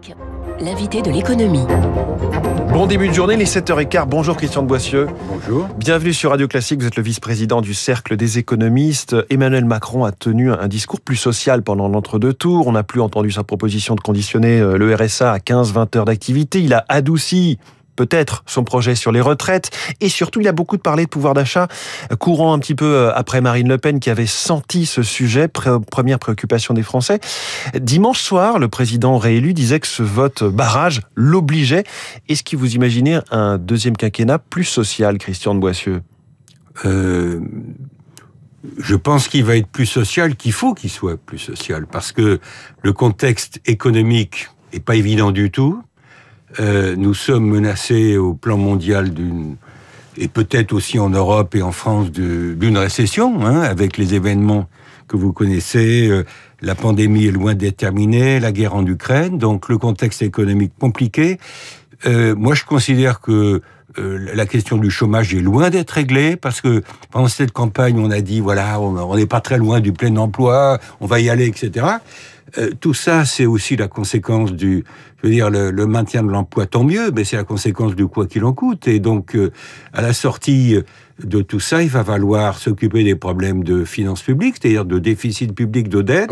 Classique, l'invité de l'économie. Bon début de journée, les 7h15. Bonjour Christian de Boissieu. Bonjour. Bienvenue sur Radio Classique. Vous êtes le vice-président du Cercle des économistes. Emmanuel Macron a tenu un discours plus social pendant l'entre-deux tours. On n'a plus entendu sa proposition de conditionner euh, le RSA à 15-20 heures d'activité. Il a adouci peut-être son projet sur les retraites. Et surtout, il a beaucoup parlé de pouvoir d'achat, courant un petit peu euh, après Marine Le Pen qui avait senti ce sujet, première préoccupation des Français. Dimanche soir, le président réélu disait que ce vote barrage l'obligeait. Est-ce que vous imaginez un deuxième quinquennat plus social, Christian de Boissieu? Euh, je pense qu'il va être plus social, qu'il faut qu'il soit plus social, parce que le contexte économique est pas évident du tout. Euh, nous sommes menacés au plan mondial d'une et peut-être aussi en Europe et en France d'une récession, hein, avec les événements que vous connaissez. Euh, la pandémie est loin d'être terminée, la guerre en Ukraine, donc le contexte économique compliqué. Euh, moi, je considère que la question du chômage est loin d'être réglée parce que pendant cette campagne, on a dit voilà, on n'est pas très loin du plein emploi, on va y aller, etc. Euh, tout ça, c'est aussi la conséquence du, je veux dire, le, maintien de l'emploi, tant mieux, mais c'est la conséquence du quoi qu'il en coûte. Et donc, euh, à la sortie de tout ça, il va falloir s'occuper des problèmes de finances publiques, c'est-à-dire de déficit public, de dette.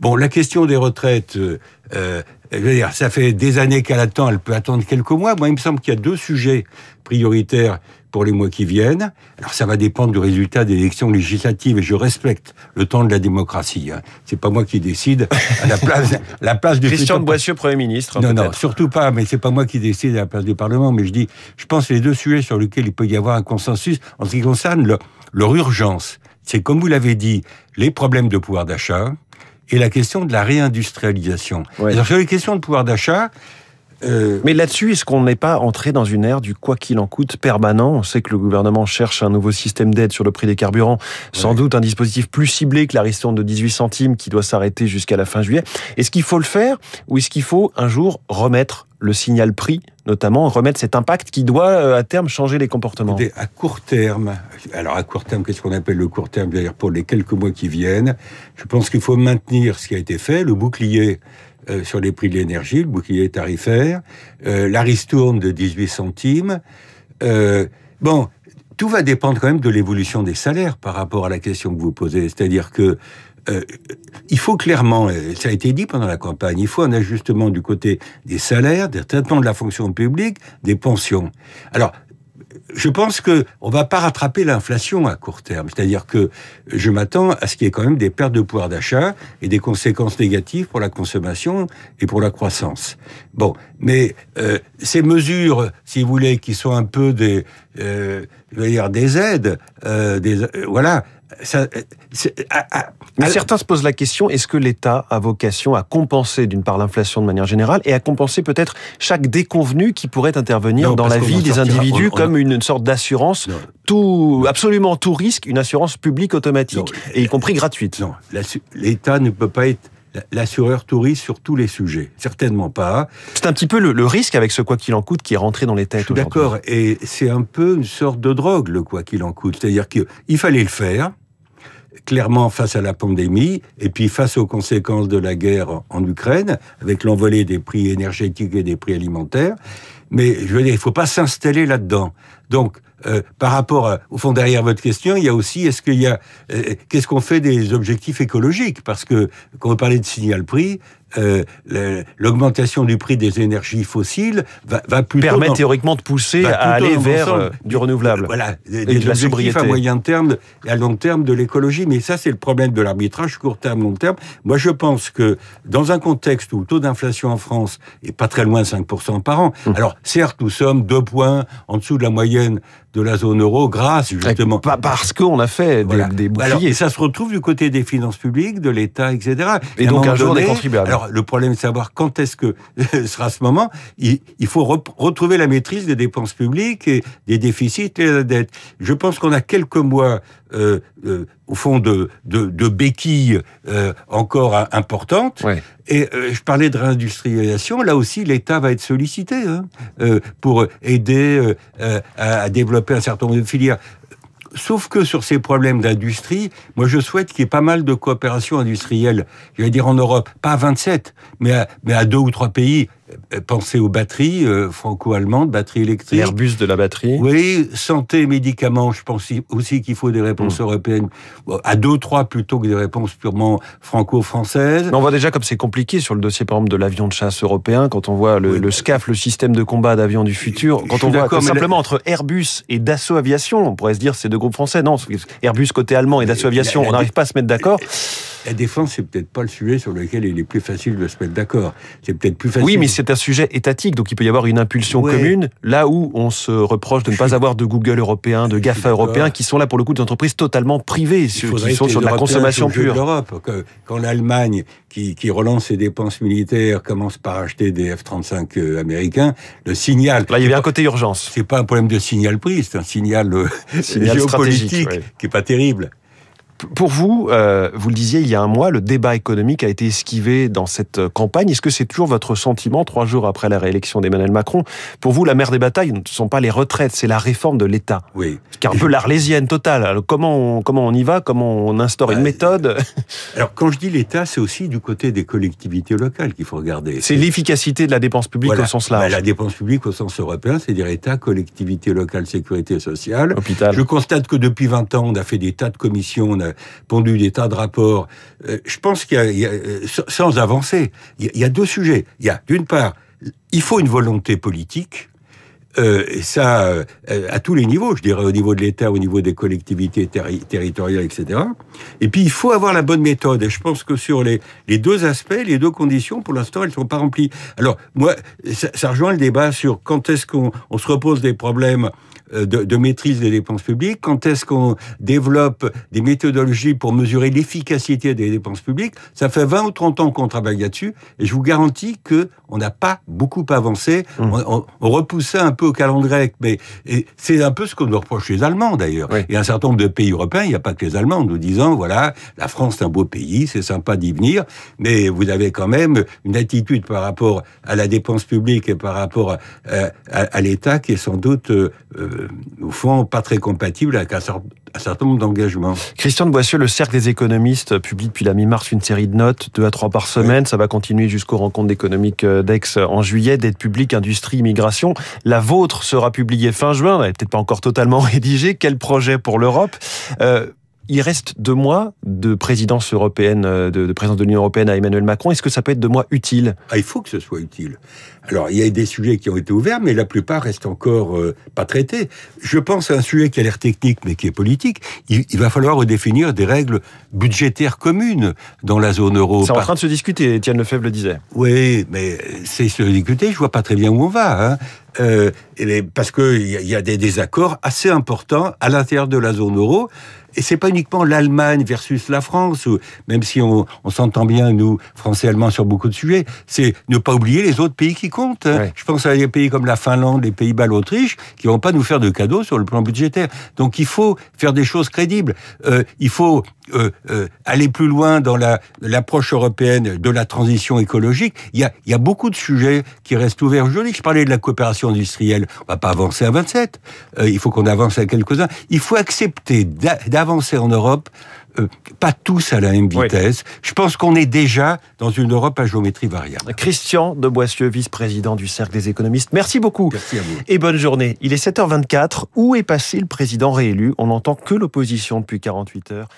Bon, la question des retraites, euh, je veux dire, ça fait des années qu'elle attend, elle peut attendre quelques mois. Moi, il me semble qu'il y a deux sujets prioritaires pour les mois qui viennent. Alors ça va dépendre du résultat des élections législatives et je respecte le temps de la démocratie. Hein. C'est pas moi qui décide à la place, la place du Christian de Boissieu, Premier ministre. Non, non, surtout pas. Mais c'est pas moi qui décide à la place du Parlement. Mais je dis, je pense que les deux sujets sur lesquels il peut y avoir un consensus en ce qui concerne leur urgence, c'est comme vous l'avez dit, les problèmes de pouvoir d'achat et la question de la réindustrialisation. Alors sur les questions de pouvoir d'achat, euh, Mais là-dessus, est-ce qu'on n'est pas entré dans une ère du quoi qu'il en coûte permanent? On sait que le gouvernement cherche un nouveau système d'aide sur le prix des carburants, sans doute un dispositif plus ciblé que la ristourne de 18 centimes qui doit s'arrêter jusqu'à la fin juillet. Est-ce qu'il faut le faire ou est-ce qu'il faut un jour remettre le signal prix, notamment remettre cet impact qui doit euh, à terme changer les comportements? À court terme, alors à court terme, qu'est-ce qu'on appelle le court terme? Dire pour les quelques mois qui viennent, je pense qu'il faut maintenir ce qui a été fait, le bouclier euh, sur les prix de l'énergie, le bouclier tarifaire, euh, la ristourne de 18 centimes. Euh, bon, tout va dépendre quand même de l'évolution des salaires par rapport à la question que vous posez. C'est-à-dire que euh, il faut clairement, ça a été dit pendant la campagne, il faut un ajustement du côté des salaires, des traitements de la fonction publique, des pensions. Alors, je pense que on va pas rattraper l'inflation à court terme. C'est-à-dire que je m'attends à ce qu'il y ait quand même des pertes de pouvoir d'achat et des conséquences négatives pour la consommation et pour la croissance. Bon, mais euh, ces mesures, si vous voulez, qui sont un peu des, euh, dire des aides, euh, des, voilà, ça, Mais certains se posent la question est-ce que l'État a vocation à compenser d'une part l'inflation de manière générale et à compenser peut-être chaque déconvenu qui pourrait intervenir dans la vie des individus comme une, sorte d'assurance tout absolument tout risque, une assurance publique automatique et y compris gratuite. Non, l'État ne peut pas être l'assureur touriste sur tous les sujets. Certainement pas. C'est un petit peu le, risque avec ce quoi qu'il en coûte qui est rentré dans les têtes. D'accord. Et c'est un peu une sorte de drogue, le quoi qu'il en coûte. C'est-à-dire qu'il fallait le faire clairement face à la pandémie et puis face aux conséquences de la guerre en Ukraine, avec l'envolée des prix énergétiques et des prix alimentaires. Mais je veux dire, il ne faut pas s'installer là-dedans. Donc, euh, par rapport au fond derrière votre question, il y a aussi est-ce qu'il y a euh, qu'est-ce qu'on fait des objectifs écologiques? Parce que quand on parlait de signal prix, euh, l'augmentation du prix des énergies fossiles va, va plutôt permet théoriquement de pousser à aller vers du renouvelable. Voilà, des, de sobriété à moyen terme et à long terme de l'écologie. Mais ça, c'est le problème de l'arbitrage court terme, long terme. Moi, je pense que dans un contexte où le taux d'inflation en France est pas très loin de 5% par an, hum. alors certes, nous sommes deux points en dessous de la moyenne de la zone euro grâce justement. Pas parce qu'on a fait des, boucliers. et ça se retrouve du côté des finances publiques, de l'État, etc. Et, donc un, jour des contribuables. Alors le problème, c'est savoir quand est-ce que sera ce moment. Il, faut retrouver la maîtrise des dépenses publiques et des déficits et de la dette. Je pense qu'on a quelques mois euh, euh, au fond de, de, de béquilles euh, encore importantes. Et je parlais de réindustrialisation, là aussi l'État va être sollicité hein, pour aider à, à, développer un certain nombre de filières sauf que sur ces problèmes d'industrie, moi je souhaite qu'il y ait pas mal de coopération industrielle, je vais dire en Europe, pas à 27, mais à, mais à deux ou trois pays. Euh, pensez aux batteries euh, franco-allemandes, batteries électriques. L'Airbus de la batterie. Oui, santé, médicaments, je pense aussi qu'il faut des réponses mmh. européennes, à deux, trois plutôt que des réponses purement franco-françaises. On voit déjà comme c'est compliqué sur le dossier, par exemple, de l'avion de chasse européen, quand on voit le, SCAF, le système de combat d'avions du futur, quand on voit simplement entre Airbus et Dassault Aviation, on pourrait se dire c'est deux groupes français, non, Airbus côté allemand et Dassault Aviation, on n'arrive pas à se mettre d'accord. La défense, c'est peut-être pas le sujet sur lequel il est plus facile de se mettre d'accord. C'est peut-être plus facile. Oui, mais c'est un sujet étatique, donc il peut y avoir une impulsion commune, là où on se reproche de ne pas avoir de Google européen, de GAFA européens, qui sont là pour le coup des entreprises totalement privées, qui sont sur de la consommation pure. L'Europe, quand l'Allemagne, qui, qui, relance ses dépenses militaires, commence par acheter des F-35 euh, américains, le signal... Là, il y avait un côté urgence. C'est pas un problème de signal prix, c'est un signal, euh, géopolitique qui est pas terrible. Pour vous, euh, vous le disiez il y a un mois, le débat économique a été esquivé dans cette euh, campagne. Est-ce que c'est toujours votre sentiment, trois jours après la réélection d'Emmanuel Macron? Pour vous, la mère des batailles ne sont pas les retraites, c'est la réforme de l'État. Oui. Qui est un peu l'arlésienne totale. Alors, comment, on, comment on y va? Comment on instaure une méthode? Alors, quand je dis l'État, c'est aussi du côté des collectivités locales qu'il faut regarder. C'est l'efficacité de la dépense publique au sens large. la dépense publique au sens européen, c'est-à-dire État, collectivité locale, sécurité sociale. Hôpital. Je constate que depuis 20 ans, on a fait des tas de commissions, on a pondu des tas de rapports. Euh, je pense qu'il y, a, euh, sans avancer, il y a deux sujets. Il y a, d'une part, il faut une volonté politique. Euh, ça, à tous les niveaux, je dirais au niveau de l'État, au niveau des collectivités territoriales, etc. Et puis, il faut avoir la bonne méthode. Et je pense que sur les, les deux aspects, les deux conditions, pour l'instant, elles ne sont pas remplies. Alors, moi, ça, ça, rejoint le débat sur quand est-ce qu'on se repose des problèmes euh, de, maîtrise des dépenses publiques, quand est-ce qu'on développe des méthodologies pour mesurer l'efficacité des dépenses publiques. Ça fait 20 ou 30 ans qu'on travaille là-dessus, et je vous garantis que on n'a pas beaucoup avancé. Mmh. On, repoussait un peu au calendrier grec, mais c'est un peu ce qu'on nous reproche les Allemands d'ailleurs. Et un certain nombre de pays européens, il n'y a pas que les Allemands, nous disant, voilà, la France est un beau pays, c'est sympa d'y venir, mais vous avez quand même une attitude par rapport à la dépense publique et par rapport euh, à, l'État qui est sans doute euh, euh, au fond, pas très compatible avec un, certain nombre d'engagements. Christian de Boissieu, le Cercle des économistes publie depuis la mi-mars une série de notes, deux à trois par semaine. Ça va continuer jusqu'aux rencontres économiques euh, d'Aix en juillet, d'aide publique, industrie, immigration. La vôtre sera publiée fin juin, elle n'est peut-être pas encore totalement rédigée. Quel projet pour l'Europe? Euh, il reste deux mois de présidence européenne, euh, de, de présidence de l'Union européenne à Emmanuel Macron. Est-ce que ça peut être deux mois utiles ah, Il faut que ce soit utile. Alors, il y a des sujets qui ont été ouverts, mais la plupart restent encore euh, pas traités. Je pense à un sujet qui a l'air technique, mais qui est politique. Il, va falloir redéfinir des règles budgétaires communes dans la zone euro. C'est en train de se discuter, Étienne Lefebvre le disait. Oui, mais c'est se discuter, je vois pas très bien où on va. Hein. Euh, parce qu'il y, y a des désaccords assez importants à l'intérieur de la zone euro. Et c'est pas uniquement l'Allemagne versus la France, ou, même si on, on s'entend bien, nous, Français et Allemands, sur beaucoup de sujets, c'est ne pas oublier les autres pays qui comptent. Hein. Je pense à des pays comme la Finlande, les Pays-Bas, l'Autriche, qui vont pas nous faire de cadeaux sur le plan budgétaire. Donc il faut faire des choses crédibles. Euh, il faut euh, euh, aller plus loin dans l'approche européenne de la transition écologique. Il y, a, il y a beaucoup de sujets qui restent ouverts aujourd'hui. Je parlais de la coopération industrielle. On va pas avancer à 27. Euh, il faut qu'on avance à quelques-uns. Il faut accepter d'avancer en Europe euh, pas tous à la même vitesse. Je pense qu'on est déjà dans une Europe à géométrie variable. Christian de Boissieu, vice-président du Cercle des économistes. Merci beaucoup. Merci à vous. Et bonne journée. Il est 7h24. Où est passé le président réélu? On n'entend que l'opposition depuis 48 heures.